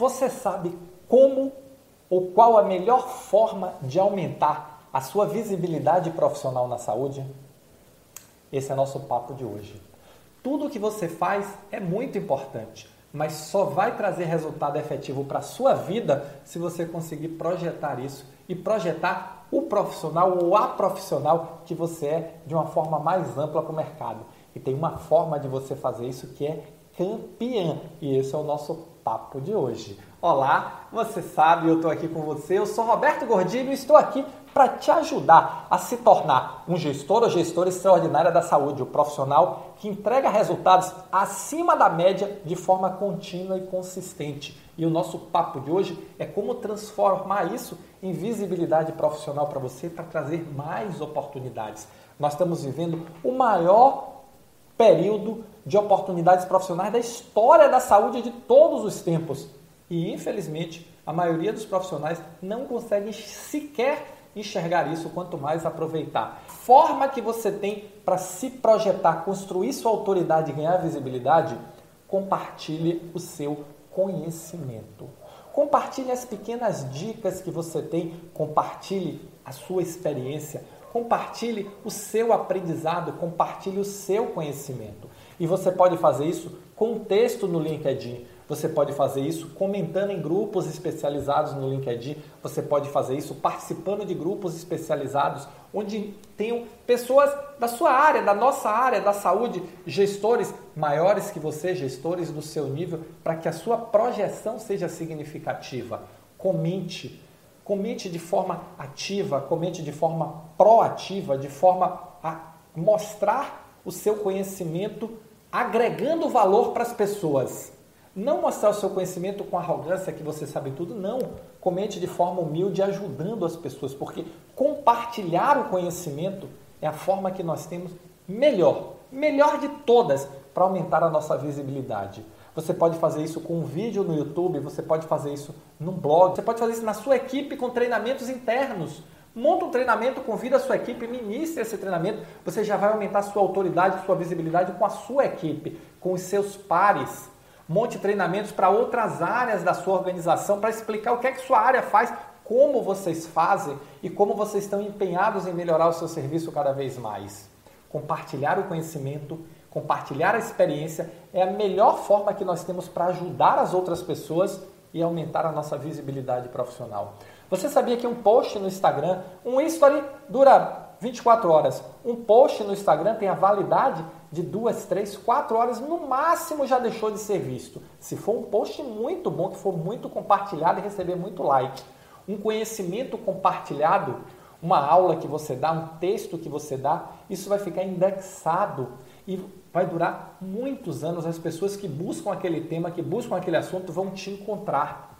Você sabe como ou qual a melhor forma de aumentar a sua visibilidade profissional na saúde? Esse é nosso papo de hoje. Tudo o que você faz é muito importante, mas só vai trazer resultado efetivo para a sua vida se você conseguir projetar isso e projetar o profissional ou a profissional que você é de uma forma mais ampla para o mercado. E tem uma forma de você fazer isso que é campeã. E esse é o nosso papo de hoje. Olá, você sabe, eu estou aqui com você. Eu sou Roberto Gordilho e estou aqui para te ajudar a se tornar um gestor ou gestora extraordinária da saúde, o profissional que entrega resultados acima da média de forma contínua e consistente. E o nosso papo de hoje é como transformar isso em visibilidade profissional para você para trazer mais oportunidades. Nós estamos vivendo o maior período de oportunidades profissionais da história da saúde de todos os tempos. E infelizmente, a maioria dos profissionais não consegue sequer enxergar isso, quanto mais aproveitar. Forma que você tem para se projetar, construir sua autoridade e ganhar visibilidade, compartilhe o seu conhecimento. Compartilhe as pequenas dicas que você tem, compartilhe a sua experiência, compartilhe o seu aprendizado, compartilhe o seu conhecimento. E você pode fazer isso com texto no LinkedIn. Você pode fazer isso comentando em grupos especializados no LinkedIn. Você pode fazer isso participando de grupos especializados onde tenham pessoas da sua área, da nossa área, da saúde, gestores maiores que você, gestores do seu nível, para que a sua projeção seja significativa. Comente, comente de forma ativa, comente de forma proativa, de forma a mostrar o seu conhecimento agregando valor para as pessoas. Não mostrar o seu conhecimento com arrogância que você sabe tudo, não. Comente de forma humilde, ajudando as pessoas, porque compartilhar o conhecimento é a forma que nós temos melhor, melhor de todas, para aumentar a nossa visibilidade. Você pode fazer isso com um vídeo no YouTube, você pode fazer isso num blog, você pode fazer isso na sua equipe com treinamentos internos. Monta um treinamento, convida a sua equipe, ministre esse treinamento. Você já vai aumentar sua autoridade, sua visibilidade com a sua equipe, com os seus pares. Monte treinamentos para outras áreas da sua organização para explicar o que é que sua área faz, como vocês fazem e como vocês estão empenhados em melhorar o seu serviço cada vez mais. Compartilhar o conhecimento, compartilhar a experiência é a melhor forma que nós temos para ajudar as outras pessoas e aumentar a nossa visibilidade profissional. Você sabia que um post no Instagram, um history dura 24 horas. Um post no Instagram tem a validade de 2, 3, 4 horas, no máximo já deixou de ser visto. Se for um post muito bom, que for muito compartilhado e receber muito like. Um conhecimento compartilhado, uma aula que você dá, um texto que você dá, isso vai ficar indexado e vai durar muitos anos. As pessoas que buscam aquele tema, que buscam aquele assunto, vão te encontrar.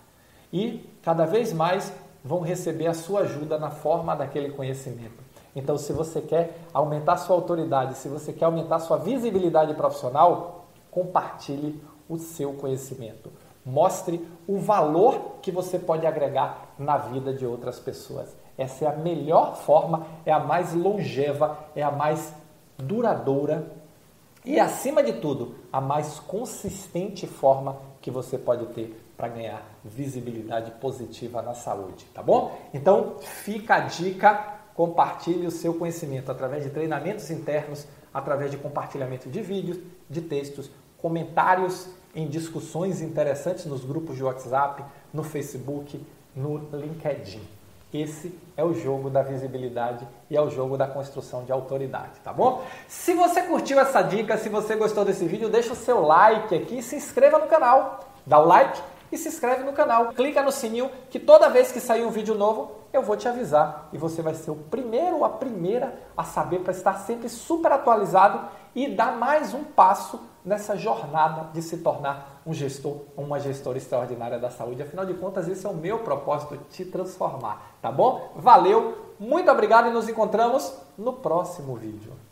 E cada vez mais vão receber a sua ajuda na forma daquele conhecimento. Então, se você quer aumentar sua autoridade, se você quer aumentar sua visibilidade profissional, compartilhe o seu conhecimento. Mostre o valor que você pode agregar na vida de outras pessoas. Essa é a melhor forma, é a mais longeva, é a mais duradoura e, acima de tudo, a mais consistente forma que você pode ter para ganhar visibilidade positiva na saúde, tá bom? Então, fica a dica, compartilhe o seu conhecimento através de treinamentos internos, através de compartilhamento de vídeos, de textos, comentários em discussões interessantes nos grupos de WhatsApp, no Facebook, no LinkedIn. Esse é o jogo da visibilidade e é o jogo da construção de autoridade, tá bom? Se você curtiu essa dica, se você gostou desse vídeo, deixa o seu like aqui e se inscreva no canal. Dá o like e se inscreve no canal. Clica no sininho que toda vez que sair um vídeo novo, eu vou te avisar e você vai ser o primeiro ou a primeira a saber para estar sempre super atualizado e dar mais um passo nessa jornada de se tornar um gestor uma gestora extraordinária da saúde. Afinal de contas, esse é o meu propósito, te transformar, tá bom? Valeu, muito obrigado e nos encontramos no próximo vídeo.